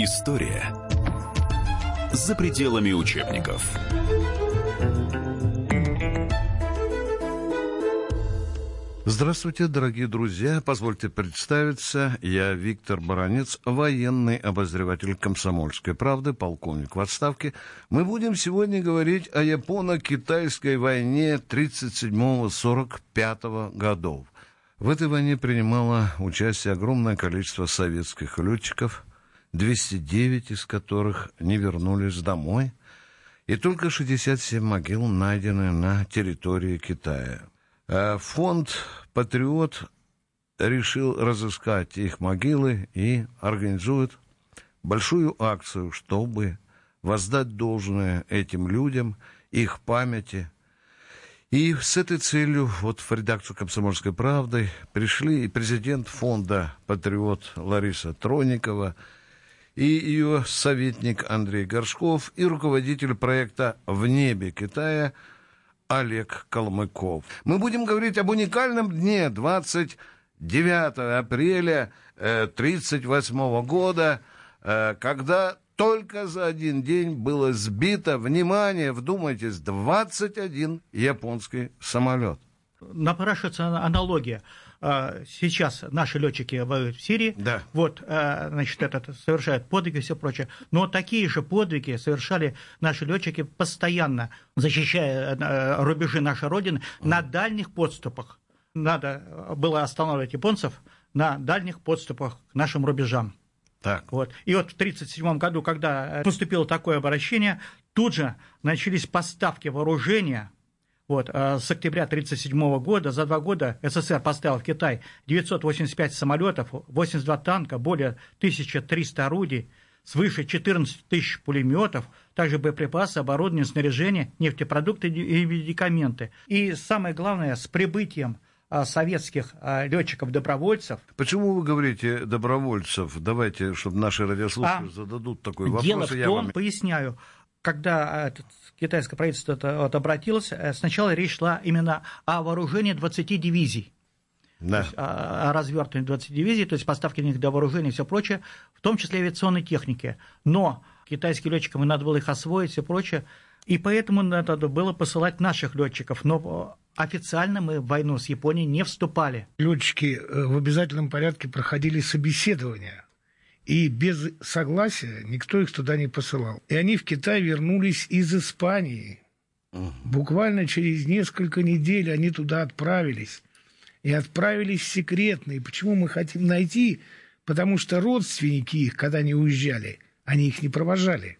История за пределами учебников. Здравствуйте, дорогие друзья. Позвольте представиться. Я Виктор Баранец, военный обозреватель комсомольской правды, полковник в отставке. Мы будем сегодня говорить о японо-китайской войне 37-45 годов. В этой войне принимало участие огромное количество советских летчиков, 209 из которых не вернулись домой, и только 67 могил найдены на территории Китая. Э, фонд «Патриот» решил разыскать их могилы и организует большую акцию, чтобы воздать должное этим людям, их памяти. И с этой целью вот в редакцию «Комсомольской правды» пришли и президент фонда «Патриот» Лариса Троникова, и ее советник Андрей Горшков, и руководитель проекта «В небе Китая» Олег Калмыков. Мы будем говорить об уникальном дне 29 апреля 1938 э, года, э, когда только за один день было сбито, внимание, вдумайтесь, 21 японский самолет. Напрашивается аналогия. А, сейчас наши летчики воюют в Сирии, да. вот, а, значит, этот, совершают подвиги и все прочее. Но такие же подвиги совершали наши летчики постоянно, защищая э, рубежи нашей Родины на дальних подступах. Надо было останавливать японцев на дальних подступах к нашим рубежам. Так. Вот. И вот в 1937 году, когда поступило такое обращение, тут же начались поставки вооружения вот, а с октября 1937 года за два года СССР поставил в Китай 985 самолетов, 82 танка, более 1300 орудий, свыше 14 тысяч пулеметов, также боеприпасы, оборудование, снаряжение, нефтепродукты и медикаменты. И самое главное, с прибытием а, советских а, летчиков-добровольцев. Почему вы говорите добровольцев? Давайте, чтобы наши радиослушатели а, зададут такой вопрос. Дело в том, вам... поясняю, когда а, этот, китайское правительство это, вот, обратилось, э, сначала речь шла именно о вооружении 20 дивизий. Да. То есть, о, о развертывании 20 дивизий, то есть поставки них для вооружения и все прочее, в том числе авиационной техники. Но китайским летчикам надо было их освоить и все прочее. И поэтому надо было посылать наших летчиков. Но официально мы в войну с Японией не вступали. Летчики э, в обязательном порядке проходили собеседование и без согласия никто их туда не посылал. И они в Китай вернулись из Испании. Угу. Буквально через несколько недель они туда отправились. И отправились секретно. И почему мы хотим найти? Потому что родственники их, когда они уезжали, они их не провожали.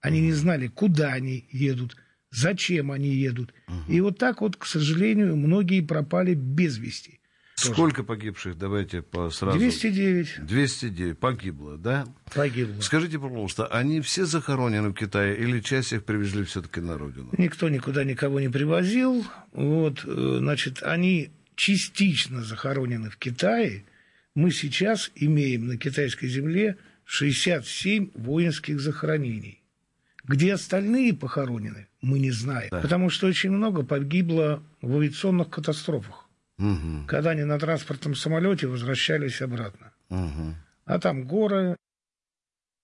Они угу. не знали, куда они едут, зачем они едут. Угу. И вот так вот, к сожалению, многие пропали без вести. Сколько погибших? Давайте по сразу. 209. 209 погибло, да? Погибло. Скажите, пожалуйста, они все захоронены в Китае или часть их привезли все-таки на родину? Никто никуда никого не привозил. Вот, э, значит, они частично захоронены в Китае. Мы сейчас имеем на китайской земле 67 воинских захоронений. Где остальные похоронены, мы не знаем. Да. Потому что очень много погибло в авиационных катастрофах угу. когда они на транспортном самолете возвращались обратно. Угу. А там горы.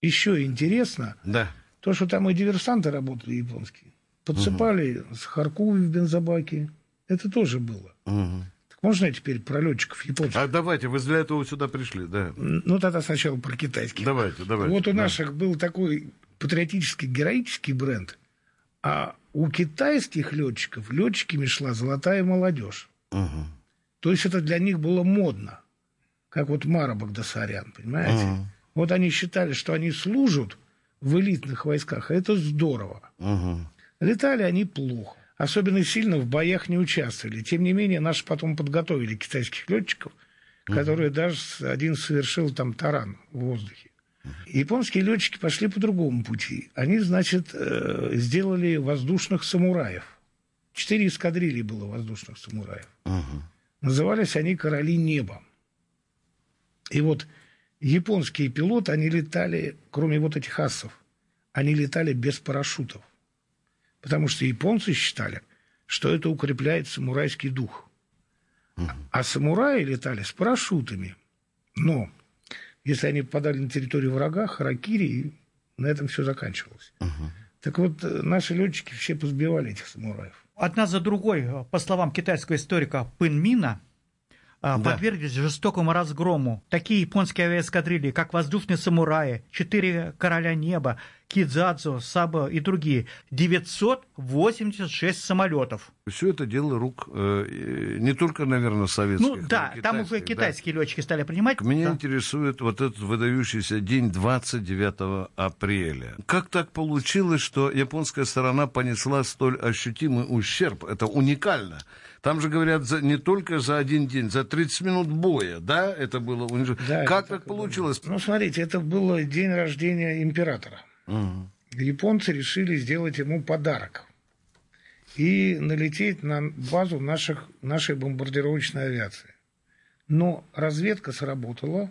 Еще интересно, да. то, что там и диверсанты работали японские. Подсыпали угу. сахарку в бензобаке. Это тоже было. Угу. Так можно теперь про летчиков японцев? А давайте, вы для этого сюда пришли, да. Ну, тогда сначала про китайских. Давайте, давайте. Вот у да. наших был такой патриотический, героический бренд, а у китайских летчиков летчиками шла золотая молодежь. Угу. То есть это для них было модно. Как вот Мара Багдасарян, понимаете? Uh-huh. Вот они считали, что они служат в элитных войсках, а это здорово. Uh-huh. Летали они плохо. Особенно сильно в боях не участвовали. Тем не менее, наши потом подготовили китайских летчиков, uh-huh. которые даже один совершил там таран в воздухе. Японские летчики пошли по другому пути. Они, значит, э, сделали воздушных самураев. Четыре эскадрильи было воздушных самураев. Uh-huh. Назывались они «Короли неба». И вот японские пилоты, они летали, кроме вот этих асов, они летали без парашютов. Потому что японцы считали, что это укрепляет самурайский дух. А самураи летали с парашютами. Но Если они попадали на территорию врага, харакири, и на этом все заканчивалось. Угу. Так вот, э, наши летчики все позбивали этих самураев. Одна за другой, по словам китайского историка Пын Мина, а, да. подверглись жестокому разгрому. Такие японские авиаэскадрильи, как воздушные самураи, четыре короля неба, Кидзадзу, Саба и другие. 986 самолетов. Все это дело рук э, не только, наверное, советских. Ну да, там уже китайские да. летчики стали принимать. Меня да. интересует вот этот выдающийся день 29 апреля. Как так получилось, что японская сторона понесла столь ощутимый ущерб? Это уникально. Там же говорят за, не только за один день, за 30 минут боя, да, это было уничтожено. Да, как так получилось? Было. Ну, смотрите, это был день рождения императора. Угу. Японцы решили сделать ему подарок и налететь на базу наших, нашей бомбардировочной авиации. Но разведка сработала,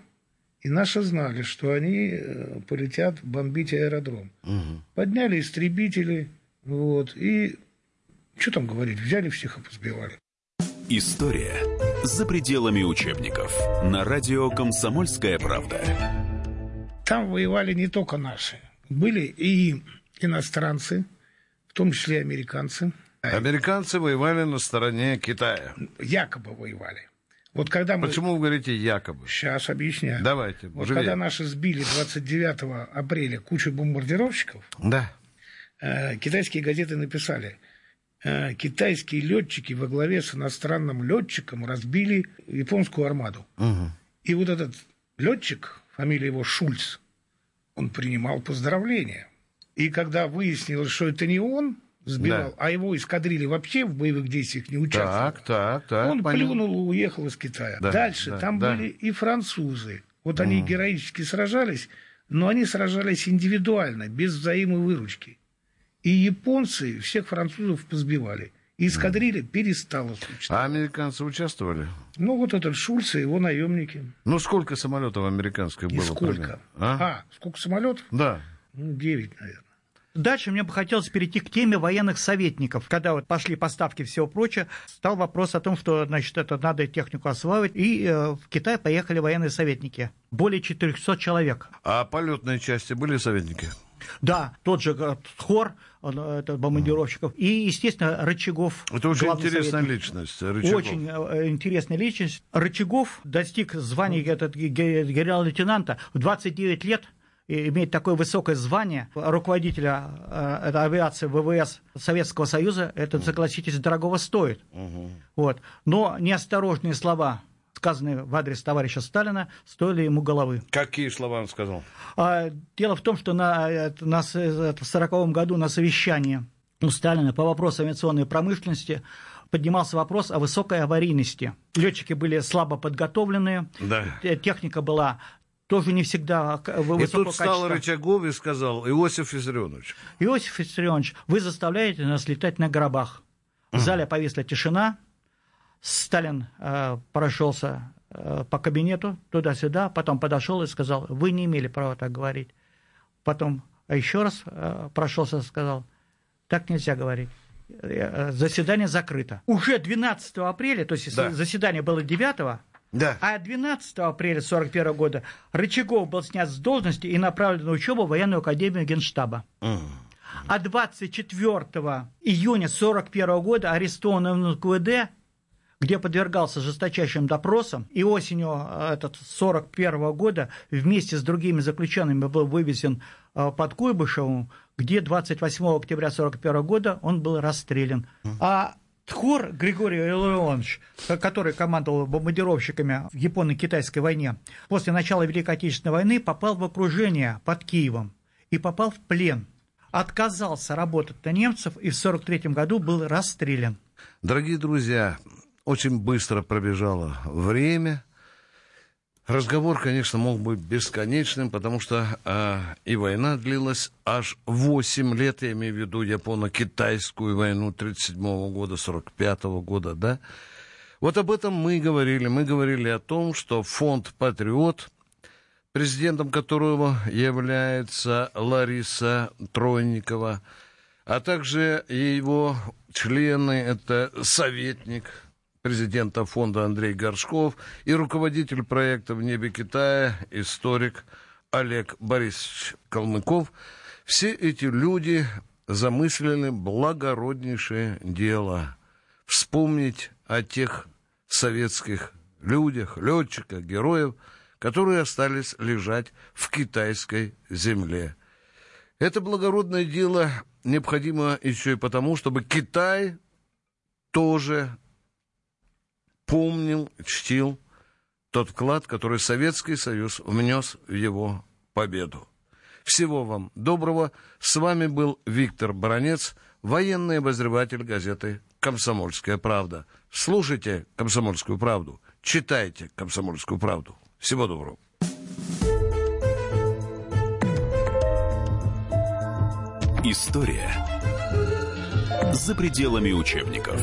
и наши знали, что они э, полетят бомбить аэродром. Угу. Подняли истребители, вот, и что там говорить, взяли всех и позбивали. История за пределами учебников. На радио «Комсомольская правда». Там воевали не только наши. Были и иностранцы, в том числе американцы. Американцы воевали на стороне Китая. Якобы воевали. Вот когда мы... Почему вы говорите якобы? Сейчас объясняю. Давайте. Вот живее. когда наши сбили 29 апреля кучу бомбардировщиков, да. э, китайские газеты написали, э, китайские летчики во главе с иностранным летчиком разбили японскую армаду. Угу. И вот этот летчик, фамилия его Шульц, он принимал поздравления. И когда выяснилось, что это не он сбивал, да. а его эскадрильи вообще в боевых действиях не участвовали, так, так, так, он понятно. плюнул и уехал из Китая. Да, Дальше да, там да. были и французы. Вот они героически сражались, но они сражались индивидуально, без взаимовыручки. И японцы всех французов позбивали. И эскадрилья перестала существовать. А американцы участвовали? Ну, вот этот Шульц и его наемники. Ну, сколько самолетов американских было? И сколько? А? а, сколько самолетов? Да. Ну, девять, наверное. Дальше мне бы хотелось перейти к теме военных советников. Когда вот пошли поставки и всего прочего, стал вопрос о том, что значит, это надо технику осваивать. И э, в Китай поехали военные советники. Более 400 человек. А полетные части были советники? Да, тот же э, хор это бомбардировщиков. И, естественно, Рычагов. Это очень интересная советник. личность. Рычагов. Очень э, интересная личность. Рычагов достиг звания этот, генерал-лейтенанта в 29 лет имеет такое высокое звание руководителя э, авиации ВВС Советского Союза, это, согласитесь, дорогого стоит. Угу. Вот. Но неосторожные слова сказанные в адрес товарища Сталина, стоили ему головы. Какие слова он сказал? А, дело в том, что на, на, в 1940 году на совещании у Сталина по вопросу авиационной промышленности поднимался вопрос о высокой аварийности. Летчики были слабо подготовленные, да. техника была тоже не всегда высокого И тут качества. Рычагов и сказал, Иосиф Виссарионович. Иосиф Виссарионович, вы заставляете нас летать на гробах. В зале повисла тишина, Сталин э, прошелся э, по кабинету туда-сюда, потом подошел и сказал, вы не имели права так говорить. Потом еще раз э, прошелся и сказал, так нельзя говорить. Э, заседание закрыто. Уже 12 апреля, то есть да. заседание было 9 да. А 12 апреля 1941 года Рычагов был снят с должности и направлен на учебу в военную академию Генштаба. Mm. А 24 июня 1941 года арестованный в НКВД где подвергался жесточайшим допросам, и осенью э, этот 41 года вместе с другими заключенными был вывезен э, под Куйбышевым, где 28 октября 41 года он был расстрелян. А Тхор Григорий Илларионович, который командовал бомбардировщиками в Японо-Китайской войне, после начала Великой Отечественной войны попал в окружение под Киевом и попал в плен. Отказался работать на немцев и в 1943 году был расстрелян. Дорогие друзья, очень быстро пробежало время. Разговор, конечно, мог быть бесконечным, потому что э, и война длилась аж 8 лет, я имею в виду Японо-Китайскую войну 37 года, 45 года, да. Вот об этом мы говорили. Мы говорили о том, что фонд «Патриот», президентом которого является Лариса Тройникова, а также его члены, это советник президента фонда Андрей Горшков и руководитель проекта «В небе Китая» историк Олег Борисович Калмыков. Все эти люди замыслили благороднейшее дело – вспомнить о тех советских людях, летчиках, героев, которые остались лежать в китайской земле. Это благородное дело необходимо еще и потому, чтобы Китай тоже помнил, чтил тот вклад, который Советский Союз внес в его победу. Всего вам доброго. С вами был Виктор Баранец, военный обозреватель газеты «Комсомольская правда». Слушайте «Комсомольскую правду», читайте «Комсомольскую правду». Всего доброго. История за пределами учебников.